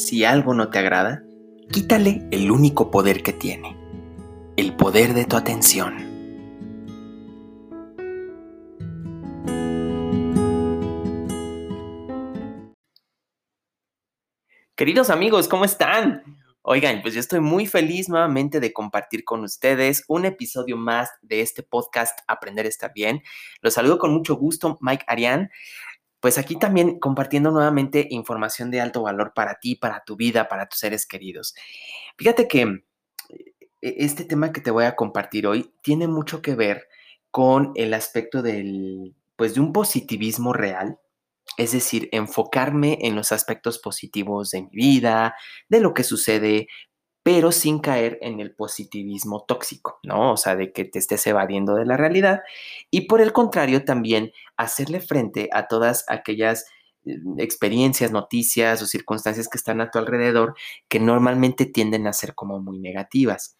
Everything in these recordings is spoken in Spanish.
Si algo no te agrada, quítale el único poder que tiene, el poder de tu atención. Queridos amigos, ¿cómo están? Oigan, pues yo estoy muy feliz nuevamente de compartir con ustedes un episodio más de este podcast Aprender a estar bien. Los saludo con mucho gusto, Mike Arián pues aquí también compartiendo nuevamente información de alto valor para ti, para tu vida, para tus seres queridos. Fíjate que eh, este tema que te voy a compartir hoy tiene mucho que ver con el aspecto del, pues de un positivismo real, es decir, enfocarme en los aspectos positivos de mi vida, de lo que sucede, pero sin caer en el positivismo tóxico, ¿no? O sea, de que te estés evadiendo de la realidad. Y por el contrario, también hacerle frente a todas aquellas eh, experiencias, noticias o circunstancias que están a tu alrededor que normalmente tienden a ser como muy negativas.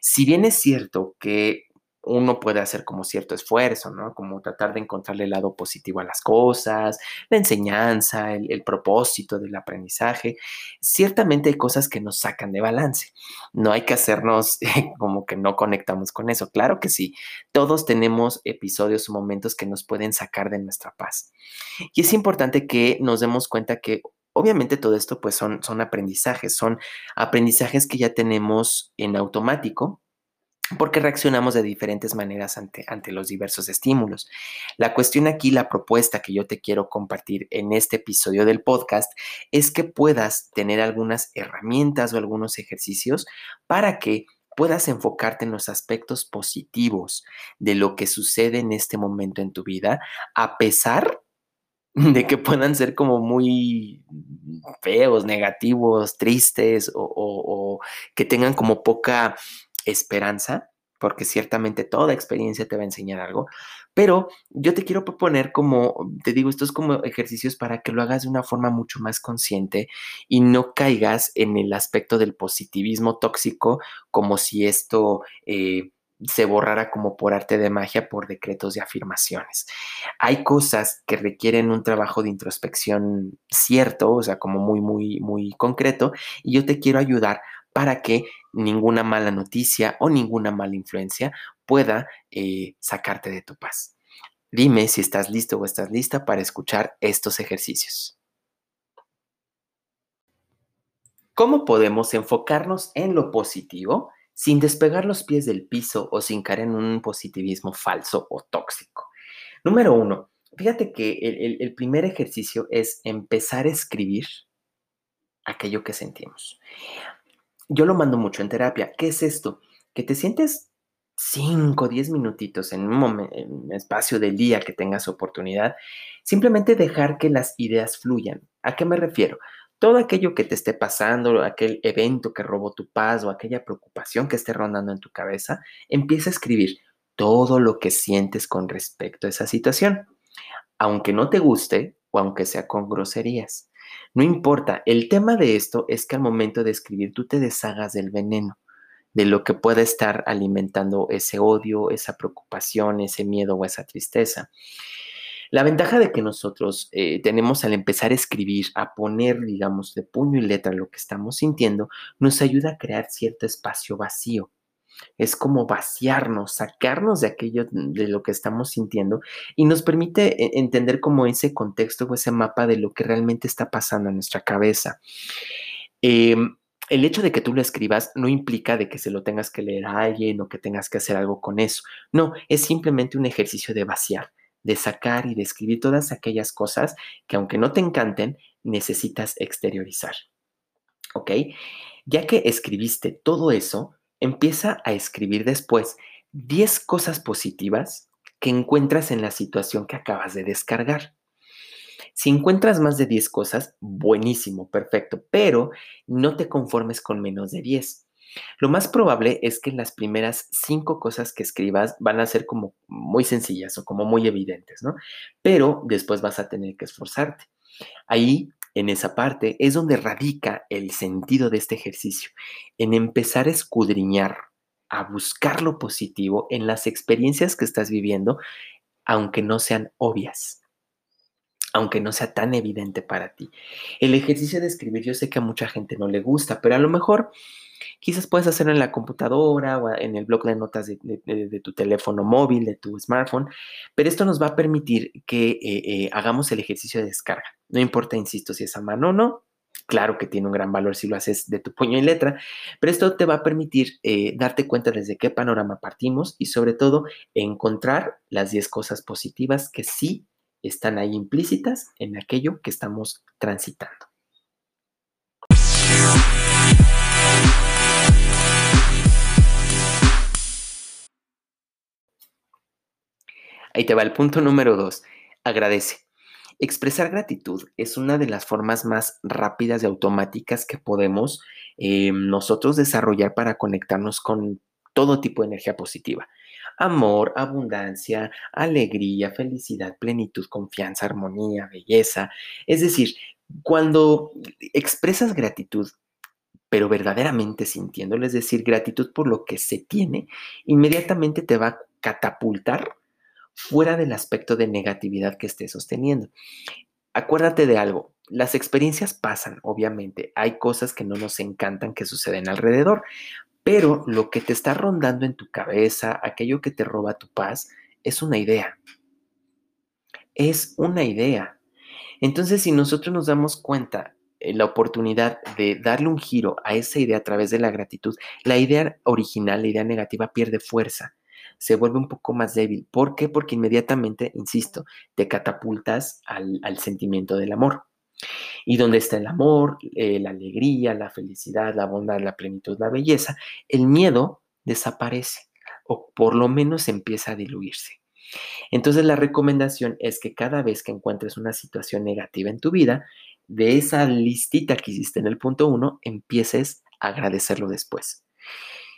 Si bien es cierto que uno puede hacer como cierto esfuerzo, ¿no? Como tratar de encontrarle el lado positivo a las cosas, la enseñanza, el, propósito del aprendizaje. Ciertamente hay cosas que nos sacan de balance. No hay que hacernos como que no conectamos con eso. Claro que sí. Todos tenemos episodios o momentos que nos pueden sacar de nuestra paz. Y es importante que nos demos cuenta que Obviamente todo esto pues son, son aprendizajes, son aprendizajes que ya tenemos en automático porque reaccionamos de diferentes maneras ante, ante, los diversos estímulos. La cuestión aquí, la propuesta que yo te quiero compartir en este episodio del podcast es que puedas tener algunas herramientas o algunos ejercicios para que puedas enfocarte en los aspectos positivos de lo que sucede en este momento en tu vida, a pesar de que puedan ser como muy feos, negativos, tristes o, o que tengan como poca esperanza, porque ciertamente toda experiencia te va a enseñar algo, pero yo te quiero proponer como, te digo, estos como ejercicios para que lo hagas de una forma mucho más consciente y no caigas en el aspecto del positivismo tóxico como si esto... Eh, se borrara como por arte de magia por decretos de afirmaciones. Hay cosas que requieren un trabajo de introspección cierto, o sea, como muy, muy, muy concreto, y yo te quiero ayudar para que ninguna mala noticia o ninguna mala influencia pueda eh, sacarte de tu paz. Dime si estás listo o estás lista para escuchar estos ejercicios. ¿Cómo podemos enfocarnos en lo positivo sin despegar los pies del piso o sin caer en un positivismo falso o tóxico? Número uno, fíjate que el primer ejercicio es empezar a escribir aquello que sentimos yo lo mando mucho en terapia. ¿Qué es esto? Que te sientes 5 o 10 minutitos en un, en un espacio del día que tengas oportunidad, simplemente dejar que las ideas fluyan. ¿A qué me refiero? Todo aquello que te esté pasando, aquel evento que robó tu paz o aquella preocupación que esté rondando en tu cabeza, empieza a escribir todo lo que sientes con respecto a esa situación, aunque no te guste o aunque sea con groserías. No importa, el tema de esto es que al momento de escribir tú te deshagas del veneno, de lo que pueda estar alimentando ese odio, esa preocupación, ese miedo o esa tristeza. La ventaja de que nosotros eh, tenemos al empezar a escribir, a poner, digamos, de puño y letra lo que estamos sintiendo, nos ayuda a crear cierto espacio vacío es como vaciarnos, sacarnos de aquello de lo que estamos sintiendo y nos permite e, entender como ese contexto o ese mapa de lo que realmente está pasando en nuestra cabeza. Em, el hecho de que tú lo escribas no implica de que se lo tengas que leer a alguien o que tengas que hacer algo con eso. No, es simplemente un ejercicio de vaciar, de sacar y de escribir todas aquellas cosas que aunque no te encanten, necesitas exteriorizar. ¿Ok? Ya que escribiste todo eso, Empieza a escribir después 10 cosas positivas que encuentras en la situación que acabas de descargar. Si encuentras más de 10 cosas, buenísimo, perfecto, pero no te conformes con menos de 10. Lo más probable es que las primeras cinco cosas que escribas van a ser como muy sencillas o como muy evidentes, ¿no? Pero después vas a tener que esforzarte. Ahí, en esa parte, es donde radica el sentido de este ejercicio, en empezar a escudriñar, a buscar lo positivo en las experiencias que estás viviendo, aunque no sean obvias aunque no sea tan evidente para ti. El ejercicio de escribir yo sé que a mucha gente no le gusta, pero a lo mejor Quizás puedes hacerlo en la computadora o en el blog de notas de, tu teléfono móvil, de tu smartphone, pero esto nos va a permitir que eh, eh, hagamos el ejercicio de descarga. No importa, insisto, si es a mano o no. Claro que tiene un gran valor si lo haces de tu puño y letra, pero esto te va a permitir eh, darte cuenta desde qué panorama partimos y sobre todo encontrar las 10 cosas positivas que sí están ahí implícitas en aquello que estamos transitando. Ahí te va el punto número dos. Agradece. Expresar gratitud es una de las formas más rápidas y automáticas que podemos eh, nosotros desarrollar para conectarnos con todo tipo de energía positiva. Amor, abundancia, alegría, felicidad, plenitud, confianza, armonía, belleza. Es decir, cuando expresas gratitud, pero verdaderamente sintiéndolo, es decir, gratitud por lo que se tiene, inmediatamente te va a catapultar fuera del aspecto de negatividad que esté sosteniendo. Acuérdate de algo, las experiencias pasan, obviamente, hay cosas que no nos encantan que suceden alrededor, pero lo que te está rondando en tu cabeza, aquello que te roba tu paz, es una idea. Es una idea. Entonces, si nosotros nos damos cuenta en la oportunidad de darle un giro a esa idea a través de la gratitud, la idea original, la idea negativa pierde fuerza se vuelve un poco más débil. ¿Por qué? Porque inmediatamente, insisto, te catapultas al, sentimiento del amor. Y donde está el amor, eh, la alegría, la felicidad, la bondad, la plenitud, la belleza, el miedo desaparece o por lo menos empieza a diluirse. Entonces la recomendación es que cada vez que encuentres una situación negativa en tu vida, de esa listita que hiciste en el punto uno, empieces a agradecerlo después.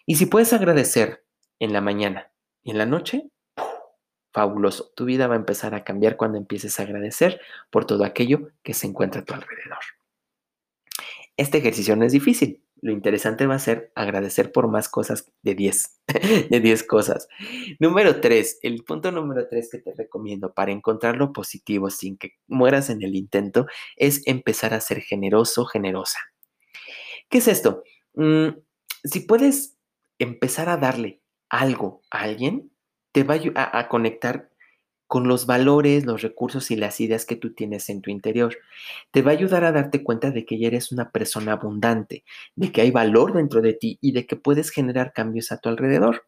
Y si puedes agradecer en la mañana, y en la noche, fabuloso. Tu vida va a empezar a cambiar cuando empieces a agradecer por todo aquello que se encuentra a tu alrededor. Este ejercicio no es difícil. Lo interesante va a ser agradecer por más cosas de 10, de 10 cosas. Número 3, el punto número 3 que te recomiendo para encontrar lo positivo sin que mueras en el intento es empezar a ser generoso, generosa. ¿Qué es esto? Mm, si puedes empezar a darle algo a alguien, te va a, conectar con los valores, los recursos y las ideas que tú tienes en tu interior. Te va a ayudar a darte cuenta de que ya eres una persona abundante, de que hay valor dentro de ti y de que puedes generar cambios a tu alrededor.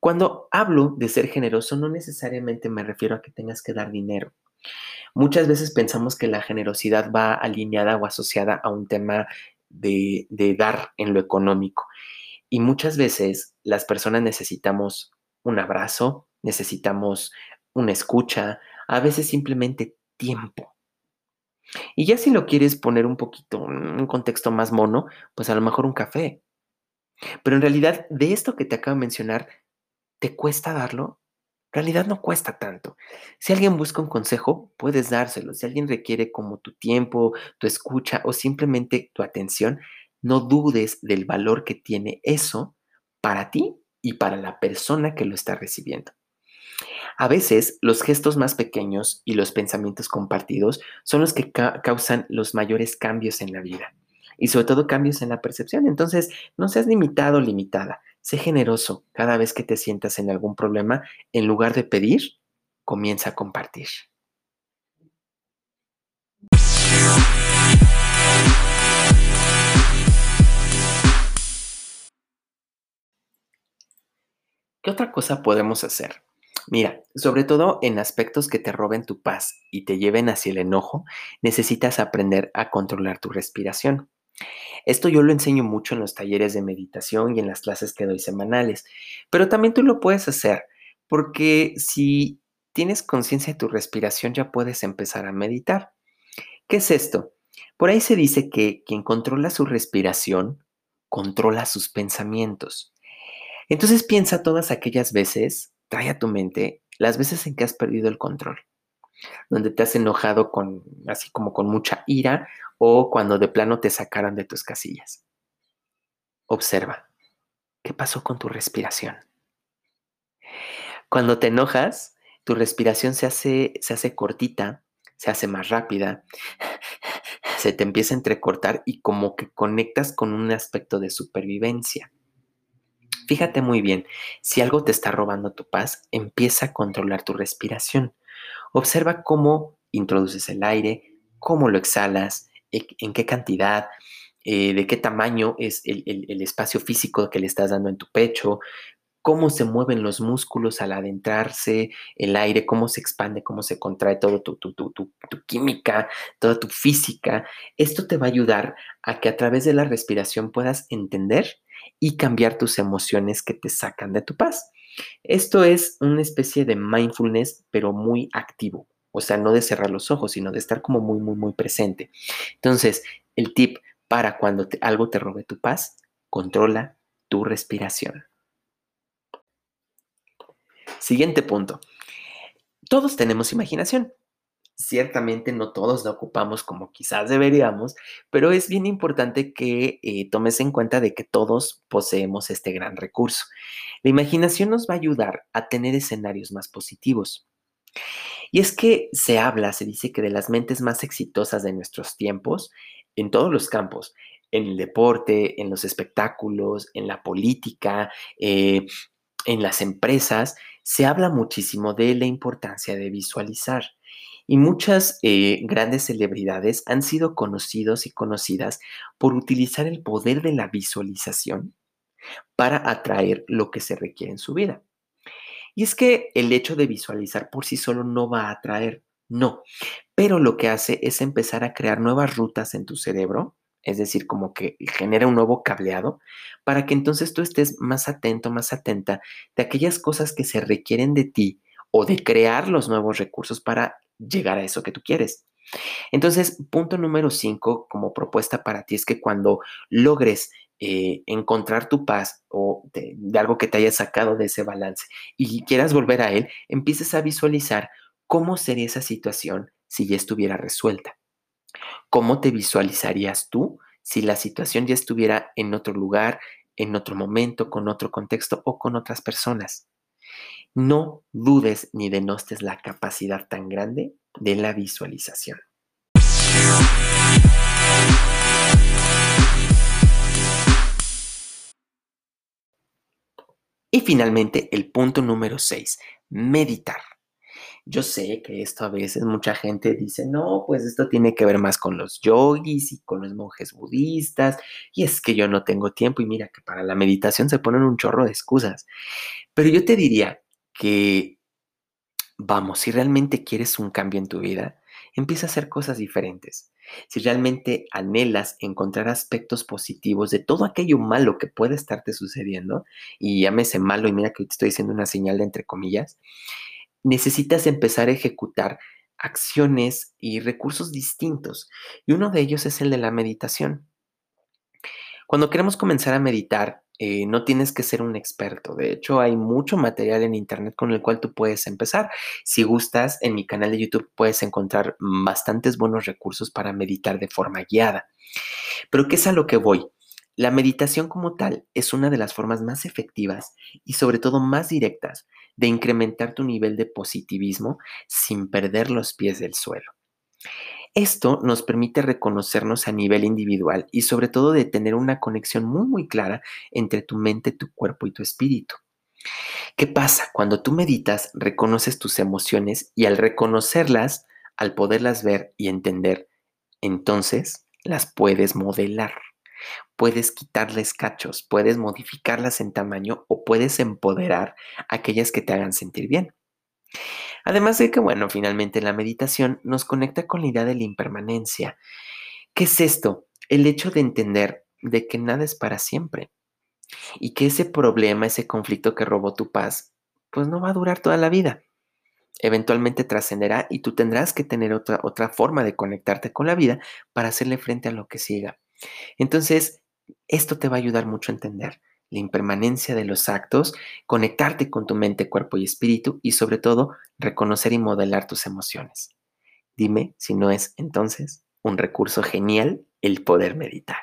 Cuando hablo de ser generoso, no necesariamente me refiero a que tengas que dar dinero. Muchas veces pensamos que la generosidad va alineada o asociada a un tema de dar en lo económico. Y muchas veces las personas necesitamos un abrazo, necesitamos una escucha, a veces simplemente tiempo. Y ya si lo quieres poner un poquito un contexto más mono, pues a lo mejor un café. Pero en realidad, de esto que te acabo de mencionar, ¿te cuesta darlo? En realidad no cuesta tanto. Si alguien busca un consejo, puedes dárselo. Si alguien requiere como tu tiempo, tu escucha o simplemente tu atención, no dudes del valor que tiene eso para ti y para la persona que lo está recibiendo. A veces los gestos más pequeños y los pensamientos compartidos son los que causan los mayores cambios en la vida y sobre todo cambios en la percepción. Entonces, no seas limitado o limitada. Sé generoso cada vez que te sientas en algún problema. En lugar de pedir, comienza a compartir. ¿Qué otra cosa podemos hacer? Mira, sobre todo en aspectos que te roben tu paz y te lleven hacia el enojo, necesitas aprender a controlar tu respiración. Esto yo lo enseño mucho en los talleres de meditación y en las clases que doy semanales, pero también tú lo puedes hacer, porque si tienes conciencia de tu respiración, ya puedes empezar a meditar. ¿Qué es esto? Por ahí se dice que quien controla su respiración, controla sus pensamientos. Entonces piensa todas aquellas veces, trae a tu mente las veces en que has perdido el control, donde te has enojado con, así como con mucha ira o cuando de plano te sacaran de tus casillas. Observa, ¿qué pasó con tu respiración? Cuando te enojas, tu respiración se hace, se hace cortita, se hace más rápida, se te empieza a entrecortar y como que conectas con un aspecto de supervivencia. Fíjate muy bien, si algo te está robando tu paz, empieza a controlar tu respiración. Observa cómo introduces el aire, cómo lo exhalas, e, en qué cantidad, eh, de qué tamaño es el, espacio físico que le estás dando en tu pecho, cómo se mueven los músculos al adentrarse, el aire, cómo se expande, cómo se contrae todo tu, tu, química, toda tu física. Esto te va a ayudar a que a través de la respiración puedas entender y cambiar tus emociones que te sacan de tu paz. Esto es una especie de mindfulness, pero muy activo. O sea, no de cerrar los ojos, sino de estar como muy, muy, muy presente. Entonces, el tip para cuando algo te robe tu paz, controla tu respiración. Siguiente punto. Todos tenemos imaginación. Ciertamente no todos la ocupamos como quizás deberíamos, pero es bien importante que eh, tomes en cuenta de que todos poseemos este gran recurso. La imaginación nos va a ayudar a tener escenarios más positivos. Y es que se habla, se dice que de las mentes más exitosas de nuestros tiempos, en todos los campos, en el deporte, en los espectáculos, en la política, eh, en las empresas, se habla muchísimo de la importancia de visualizar. Y muchas eh, grandes celebridades han sido conocidos y conocidas por utilizar el poder de la visualización para atraer lo que se requiere en su vida. Y es que el hecho de visualizar por sí solo no va a atraer, no, pero lo que hace es empezar a crear nuevas rutas en tu cerebro es decir, como que genera un nuevo cableado, para que entonces tú estés más atento, más atenta de aquellas cosas que se requieren de ti o de crear los nuevos recursos para llegar a eso que tú quieres. Entonces, punto número cinco como propuesta para ti es que cuando logres eh, encontrar tu paz o de, de algo que te haya sacado de ese balance y quieras volver a él, empieces a visualizar cómo sería esa situación si ya estuviera resuelta. ¿Cómo te visualizarías tú si la situación ya estuviera en otro lugar, en otro momento, con otro contexto o con otras personas? No dudes ni denostes la capacidad tan grande de la visualización. Y finalmente, el punto número 6, meditar. Yo sé que esto a veces mucha gente dice, no, pues esto tiene que ver más con los yogis y con los monjes budistas, y es que yo no tengo tiempo y mira que para la meditación se ponen un chorro de excusas. Pero yo te diría que, vamos, si realmente quieres un cambio en tu vida, empieza a hacer cosas diferentes. Si realmente anhelas encontrar aspectos positivos de todo aquello malo que puede estarte sucediendo, y llámese malo, y mira que te estoy diciendo una señal de entre comillas, necesitas empezar a ejecutar acciones y recursos distintos. Y uno de ellos es el de la meditación. Cuando queremos comenzar a meditar, eh, no tienes que ser un experto. De hecho, hay mucho material en Internet con el cual tú puedes empezar. Si gustas, en mi canal de YouTube puedes encontrar bastantes buenos recursos para meditar de forma guiada. Pero ¿qué es a lo que voy? La meditación como tal es una de las formas más efectivas y sobre todo más directas de incrementar tu nivel de positivismo sin perder los pies del suelo. Esto nos permite reconocernos a nivel individual y sobre todo de tener una conexión muy muy clara entre tu mente, tu cuerpo y tu espíritu. ¿Qué pasa? Cuando tú meditas, reconoces tus emociones y al reconocerlas, al poderlas ver y entender, entonces las puedes modelar puedes quitarles cachos, puedes modificarlas en tamaño o puedes empoderar aquellas que te hagan sentir bien. Además de que, bueno, finalmente la meditación nos conecta con la idea de la impermanencia. ¿Qué es esto? El hecho de entender de que nada es para siempre y que ese problema, ese conflicto que robó tu paz, pues no va a durar toda la vida. eventualmente trascenderá y tú tendrás que tener otra, otra forma de conectarte con la vida para hacerle frente a lo que siga. Entonces, esto te va a ayudar mucho a entender la impermanencia de los actos, conectarte con tu mente, cuerpo y espíritu y sobre todo reconocer y modelar tus emociones. Dime si no es entonces un recurso genial el poder meditar.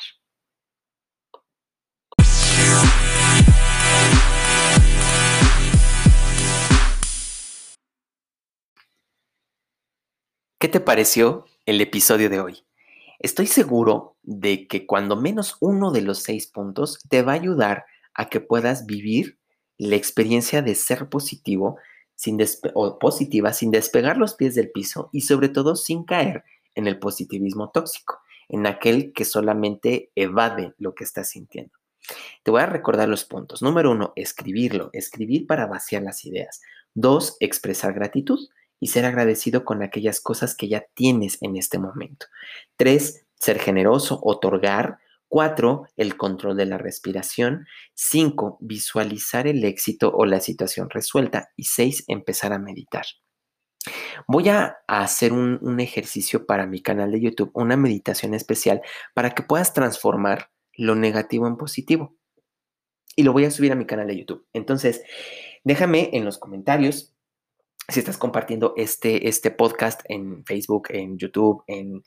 ¿Qué te pareció el episodio de hoy? Estoy seguro de que cuando menos uno de los seis puntos te va a ayudar a que puedas vivir la experiencia de ser positivo sin o positiva sin despegar los pies del piso y sobre todo sin caer en el positivismo tóxico, en aquel que solamente evade lo que estás sintiendo. Te voy a recordar los puntos. Número uno, escribirlo, escribir para vaciar las ideas. Dos, expresar gratitud y ser agradecido con aquellas cosas que ya tienes en este momento. Tres, ser generoso, otorgar. Cuatro, el control de la respiración. Cinco, visualizar el éxito o la situación resuelta. Y seis, empezar a meditar. Voy a hacer un, un, ejercicio para mi canal de YouTube, una meditación especial para que puedas transformar lo negativo en positivo. Y lo voy a subir a mi canal de YouTube. Entonces, déjame en los comentarios si estás compartiendo este, este podcast en Facebook, en YouTube, en,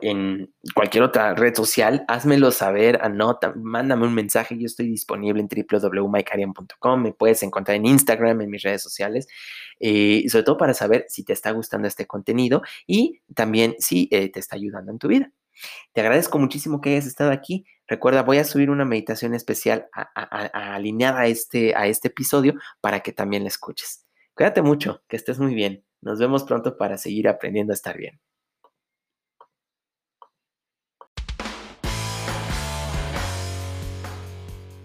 en cualquier otra red social, házmelo saber, anota, mándame un mensaje. Yo estoy disponible en www.mycarian.com. Me puedes encontrar en Instagram, en mis redes sociales, eh, sobre todo para saber si te está gustando este contenido y también si eh, te está ayudando en tu vida. Te agradezco muchísimo que hayas estado aquí. Recuerda, voy a subir una meditación especial alineada a este, a este episodio para que también la escuches. Cuídate mucho, que estés muy bien. Nos vemos pronto para seguir aprendiendo a estar bien.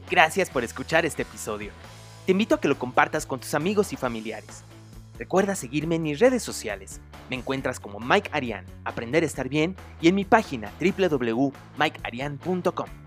Gracias por escuchar este episodio. Te invito a que lo compartas con tus amigos y familiares. Recuerda seguirme en mis redes sociales. Me encuentras como Mike Arian, Aprender a Estar Bien, y en mi página www.mikearian.com.